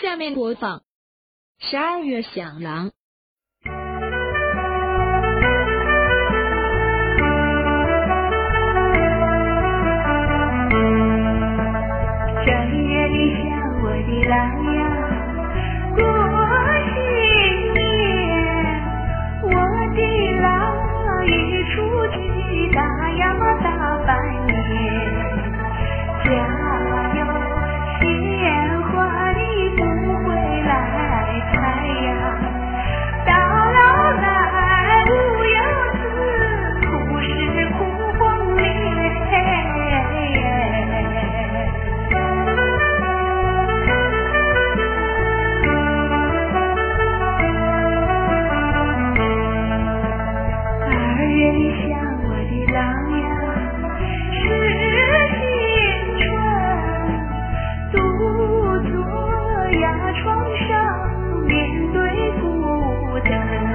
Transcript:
下面播放。十二月响狼床上面对孤单。